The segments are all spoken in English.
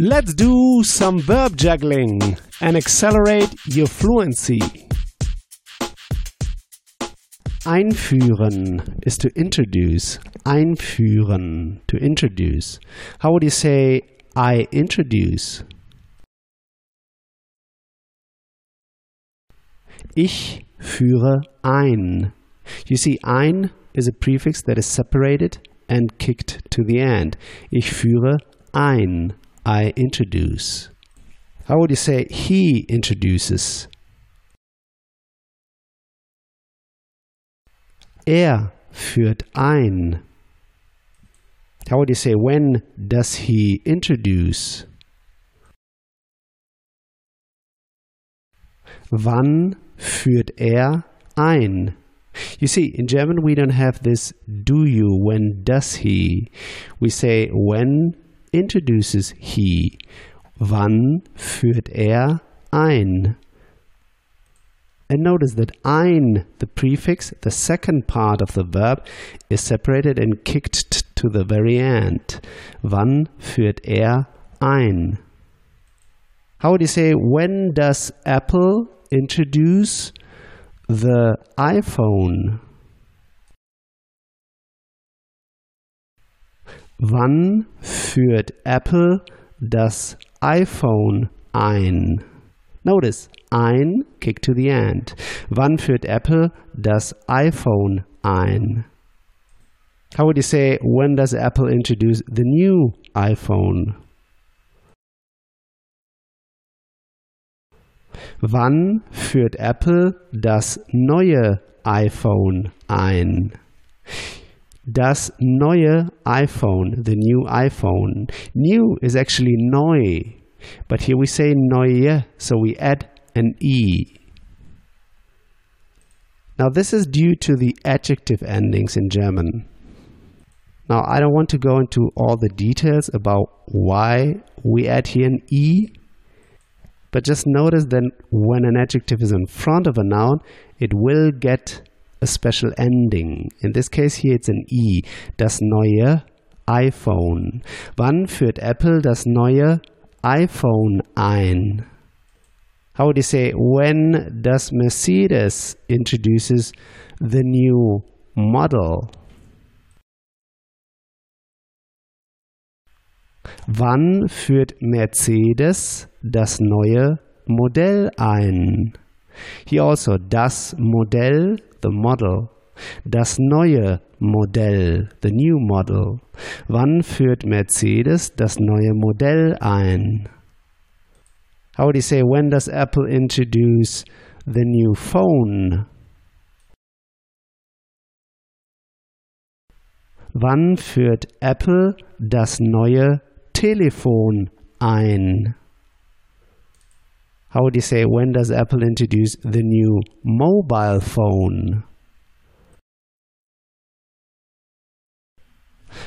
Let's do some verb juggling and accelerate your fluency. Einführen is to introduce. Einführen, to introduce. How would you say I introduce? Ich führe ein. You see, ein is a prefix that is separated and kicked to the end. Ich führe ein. I introduce. How would you say he introduces? Er führt ein. How would you say when does he introduce? Wann führt er ein? You see, in German we don't have this do you, when does he. We say when introduces he. Wann führt er ein? And notice that ein, the prefix, the second part of the verb, is separated and kicked to the very end. Wann führt er ein? How would you say, when does Apple introduce the iPhone? Wann führt Apple das iPhone ein? Notice, ein, kick to the end. Wann führt Apple das iPhone ein? How would you say, when does Apple introduce the new iPhone? Wann führt Apple das neue iPhone ein? Das neue iPhone, the new iPhone. New is actually neu, but here we say neue, so we add an e. Now this is due to the adjective endings in German. Now I don't want to go into all the details about why we add here an e, but just notice that when an adjective is in front of a noun, it will get a special ending. In this case here it's an i. Das neue iPhone. Wann führt Apple das neue iPhone ein? How would you say when does Mercedes introduces the new model? Wann führt Mercedes das neue Modell ein? Hier also das Modell, the model. Das neue Modell, the new model. Wann führt Mercedes das neue Modell ein? How would you say when does Apple introduce the new phone? Wann führt Apple das neue Telefon ein? How would you say when does Apple introduce the new mobile phone?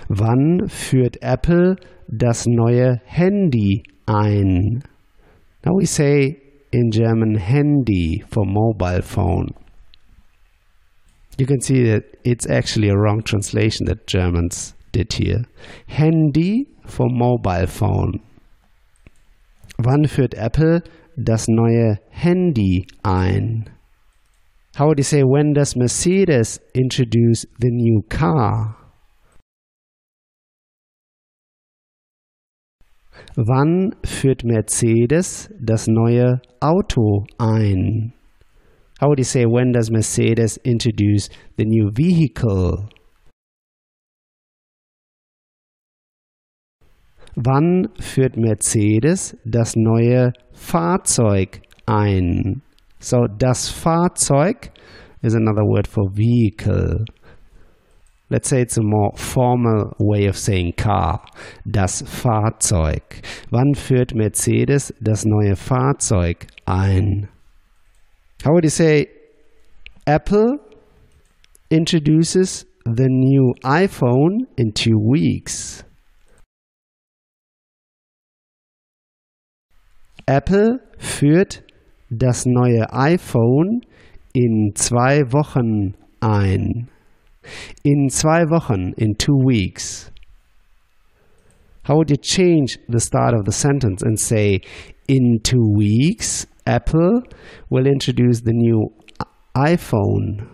Wann führt Apple das neue Handy ein? Now we say in German Handy for mobile phone. You can see that it's actually a wrong translation that Germans did here. Handy for mobile phone. Wann führt Apple das neue Handy ein? How would you say when does Mercedes introduce the new car? Wann führt Mercedes das neue Auto ein? How would you say when does Mercedes introduce the new vehicle? Wann führt Mercedes das neue Fahrzeug ein? So, das Fahrzeug is another word for vehicle. Let's say it's a more formal way of saying car. Das Fahrzeug. Wann führt Mercedes das neue Fahrzeug ein? How would you say Apple introduces the new iPhone in two weeks? Apple führt das neue iPhone in zwei Wochen ein. In zwei Wochen, in two weeks. How would you change the start of the sentence and say, in two weeks, Apple will introduce the new iPhone?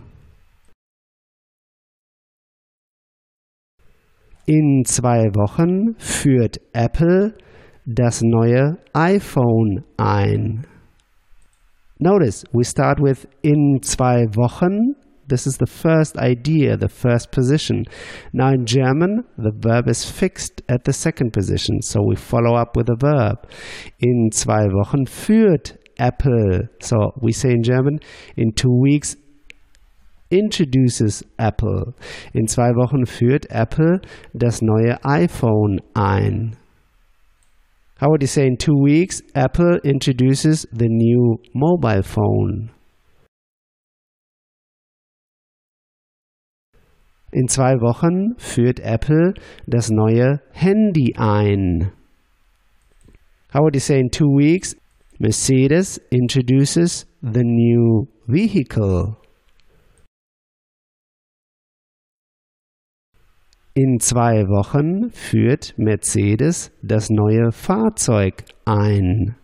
In zwei Wochen führt Apple das neue iPhone ein. Notice we start with in zwei Wochen. This is the first idea, the first position. Now in German, the verb is fixed at the second position, so we follow up with a verb. In zwei Wochen führt Apple. So we say in German, in two weeks introduces Apple. In zwei Wochen führt Apple das neue iPhone ein. How would you say in two weeks Apple introduces the new mobile phone? In zwei Wochen führt Apple das neue Handy ein. How would you say in two weeks Mercedes introduces the new vehicle? In zwei Wochen führt Mercedes das neue Fahrzeug ein.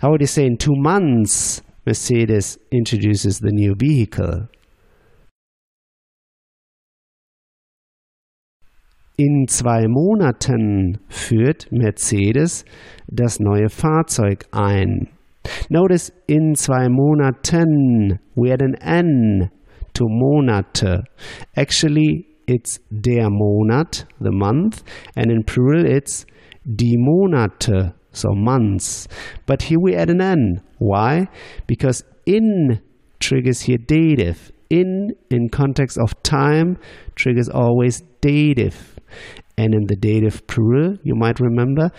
How would you say in two months Mercedes introduces the new vehicle? In zwei Monaten führt Mercedes das neue Fahrzeug ein. Notice in zwei Monaten we had an N to Monate. Actually, it's der Monat, the month, and in plural it's die Monate, so months. But here we add an N. Why? Because in triggers here dative. In, in context of time, triggers always dative. And in the dative plural, you might remember,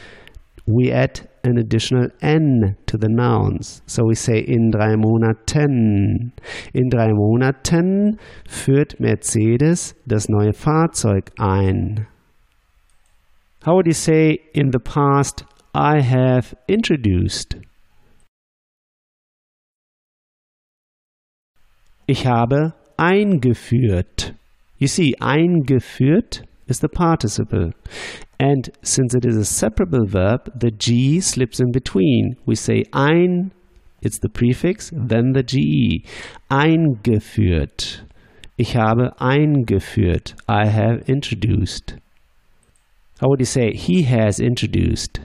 we add an additional n to the nouns. So we say in drei Monaten. In drei Monaten führt Mercedes das neue Fahrzeug ein. How would you say in the past I have introduced? Ich habe eingeführt. You see, eingeführt is the participle. And since it is a separable verb, the G slips in between. We say ein, it's the prefix, then the GE. Eingeführt. Ich habe eingeführt. I have introduced. How would you say he has introduced?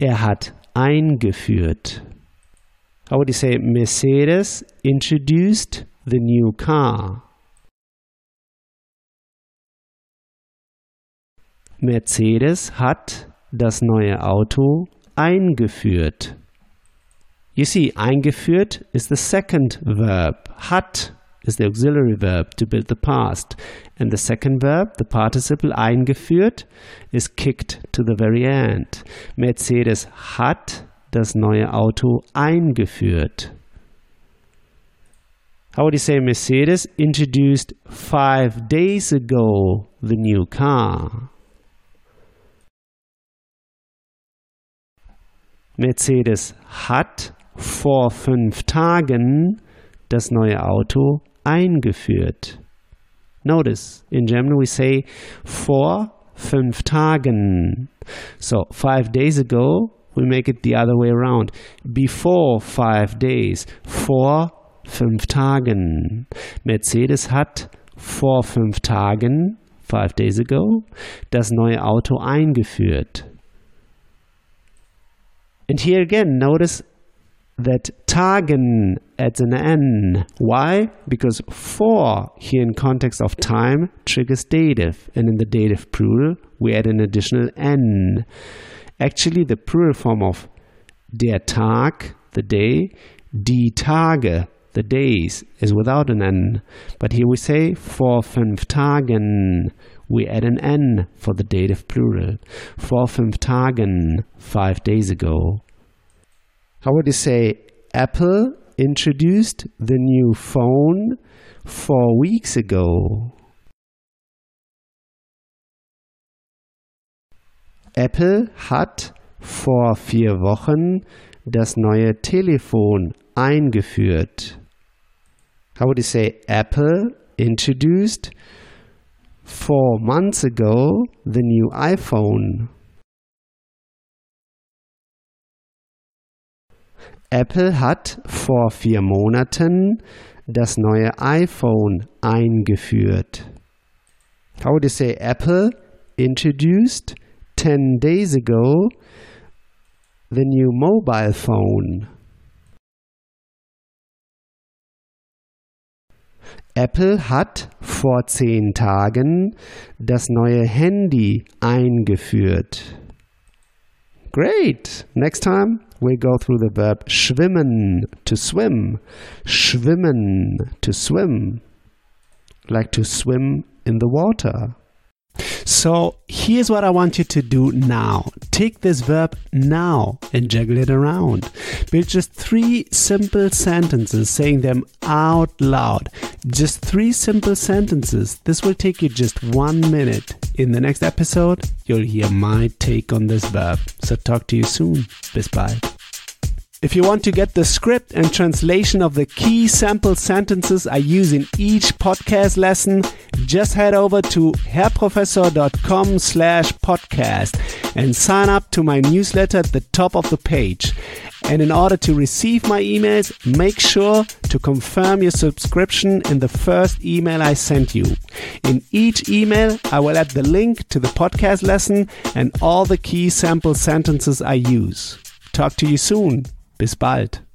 Er hat eingeführt. How would you say Mercedes introduced the new car? Mercedes hat das neue Auto eingeführt. You see, eingeführt is the second verb. Hat is the auxiliary verb to build the past. And the second verb, the participle eingeführt, is kicked to the very end. Mercedes hat das neue Auto eingeführt. How would you say Mercedes introduced five days ago the new car? Mercedes hat vor fünf Tagen das neue Auto eingeführt. Notice, in German we say vor fünf Tagen. So, five days ago, we make it the other way around. Before five days, vor fünf Tagen. Mercedes hat vor fünf Tagen, five days ago, das neue Auto eingeführt. And here again, notice that Tagen adds an N. Why? Because for here in context of time triggers dative, and in the dative plural we add an additional N. Actually, the plural form of der Tag, the day, die Tage, the days, is without an N. But here we say vor fünf Tagen. We add an N for the dative plural. Vor fünf Tagen, five days ago. How would you say Apple introduced the new phone four weeks ago? Apple hat vor vier Wochen das neue Telefon eingeführt. How would you say Apple introduced four months ago the new iPhone. Apple hat vor vier Monaten das neue iPhone eingeführt. How would you say Apple introduced 10 days ago the new mobile phone? Apple hat vor zehn Tagen das neue Handy eingeführt. Great! Next time we go through the verb schwimmen, to swim. Schwimmen, to swim. Like to swim in the water. So here's what I want you to do now. Take this verb now and juggle it around. Build just three simple sentences, saying them out loud. Just three simple sentences. This will take you just one minute. In the next episode, you'll hear my take on this verb. So talk to you soon. Bis bye. If you want to get the script and translation of the key sample sentences I use in each podcast lesson, just head over to herrprofessor.com slash podcast and sign up to my newsletter at the top of the page. And in order to receive my emails, make sure to confirm your subscription in the first email I sent you. In each email, I will add the link to the podcast lesson and all the key sample sentences I use. Talk to you soon. Bis bald.